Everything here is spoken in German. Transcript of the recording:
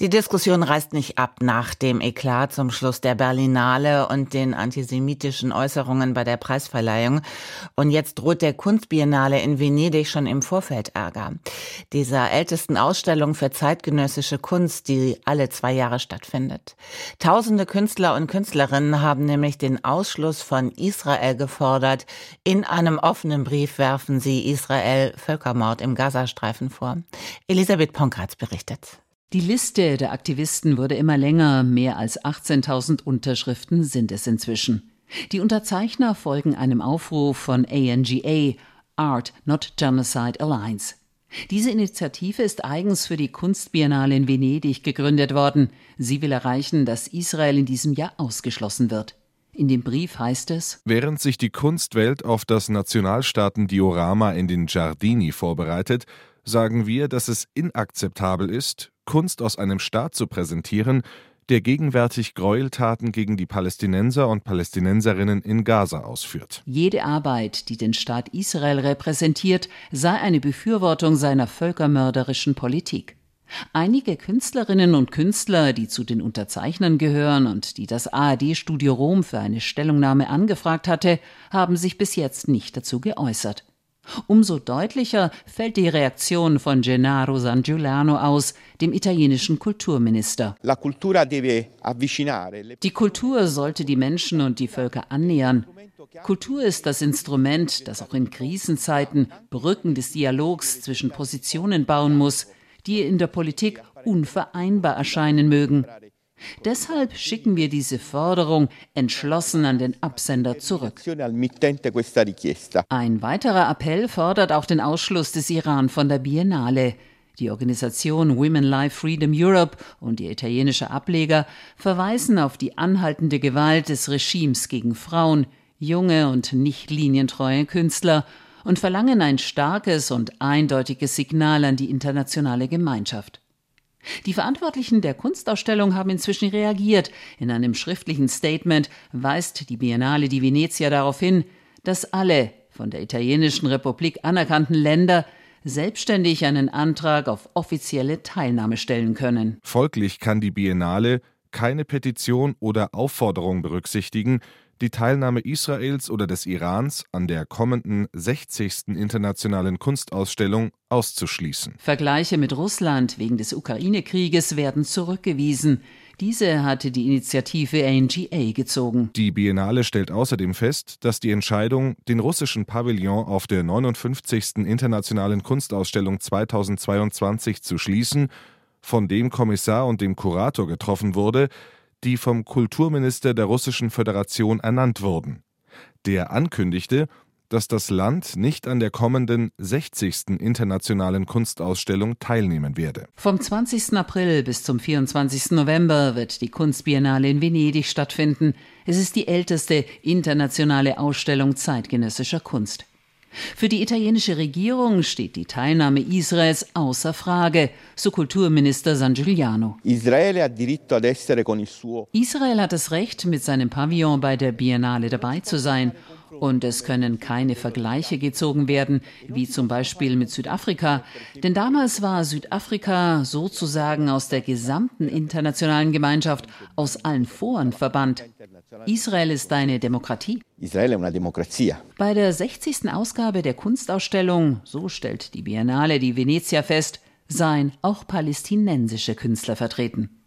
die Diskussion reißt nicht ab nach dem Eklat zum Schluss der Berlinale und den antisemitischen Äußerungen bei der Preisverleihung. Und jetzt droht der Kunstbiennale in Venedig schon im Vorfeld Ärger. Dieser ältesten Ausstellung für zeitgenössische Kunst, die alle zwei Jahre stattfindet. Tausende Künstler und Künstlerinnen haben nämlich den Ausschluss von Israel gefordert. In einem offenen Brief werfen sie Israel Völkermord im Gazastreifen vor. Elisabeth Ponkratz berichtet. Die Liste der Aktivisten wurde immer länger, mehr als 18.000 Unterschriften sind es inzwischen. Die Unterzeichner folgen einem Aufruf von ANGA, Art Not Genocide Alliance. Diese Initiative ist eigens für die Kunstbiennale in Venedig gegründet worden. Sie will erreichen, dass Israel in diesem Jahr ausgeschlossen wird. In dem Brief heißt es: Während sich die Kunstwelt auf das Nationalstaaten-Diorama in den Giardini vorbereitet, sagen wir, dass es inakzeptabel ist, Kunst aus einem Staat zu präsentieren, der gegenwärtig Gräueltaten gegen die Palästinenser und Palästinenserinnen in Gaza ausführt. Jede Arbeit, die den Staat Israel repräsentiert, sei eine Befürwortung seiner völkermörderischen Politik. Einige Künstlerinnen und Künstler, die zu den Unterzeichnern gehören und die das ARD-Studio Rom für eine Stellungnahme angefragt hatte, haben sich bis jetzt nicht dazu geäußert. Umso deutlicher fällt die Reaktion von Gennaro San Giuliano aus, dem italienischen Kulturminister. Die Kultur sollte die Menschen und die Völker annähern. Kultur ist das Instrument, das auch in Krisenzeiten Brücken des Dialogs zwischen Positionen bauen muss, die in der Politik unvereinbar erscheinen mögen. Deshalb schicken wir diese Forderung entschlossen an den Absender zurück. Ein weiterer Appell fordert auch den Ausschluss des Iran von der Biennale. Die Organisation Women Life Freedom Europe und die italienische Ableger verweisen auf die anhaltende Gewalt des Regimes gegen Frauen, junge und nicht linientreue Künstler und verlangen ein starkes und eindeutiges Signal an die internationale Gemeinschaft. Die Verantwortlichen der Kunstausstellung haben inzwischen reagiert. In einem schriftlichen Statement weist die Biennale di Venezia darauf hin, dass alle von der Italienischen Republik anerkannten Länder selbstständig einen Antrag auf offizielle Teilnahme stellen können. Folglich kann die Biennale keine Petition oder Aufforderung berücksichtigen, die Teilnahme Israels oder des Irans an der kommenden 60. Internationalen Kunstausstellung auszuschließen. Vergleiche mit Russland wegen des Ukraine-Krieges werden zurückgewiesen. Diese hatte die Initiative ANGA gezogen. Die Biennale stellt außerdem fest, dass die Entscheidung, den russischen Pavillon auf der 59. Internationalen Kunstausstellung 2022 zu schließen, von dem Kommissar und dem Kurator getroffen wurde, die vom Kulturminister der Russischen Föderation ernannt wurden. Der ankündigte, dass das Land nicht an der kommenden 60. Internationalen Kunstausstellung teilnehmen werde. Vom 20. April bis zum 24. November wird die Kunstbiennale in Venedig stattfinden. Es ist die älteste internationale Ausstellung zeitgenössischer Kunst. Für die italienische Regierung steht die Teilnahme Israels außer Frage, so Kulturminister San Giuliano. Israel hat das Recht, mit seinem Pavillon bei der Biennale dabei zu sein. Und es können keine Vergleiche gezogen werden, wie zum Beispiel mit Südafrika. Denn damals war Südafrika sozusagen aus der gesamten internationalen Gemeinschaft, aus allen Foren verbannt. Israel ist eine Demokratie. Israel una democrazia. Bei der 60. Ausgabe der Kunstausstellung, so stellt die Biennale die Venezia fest, seien auch palästinensische Künstler vertreten.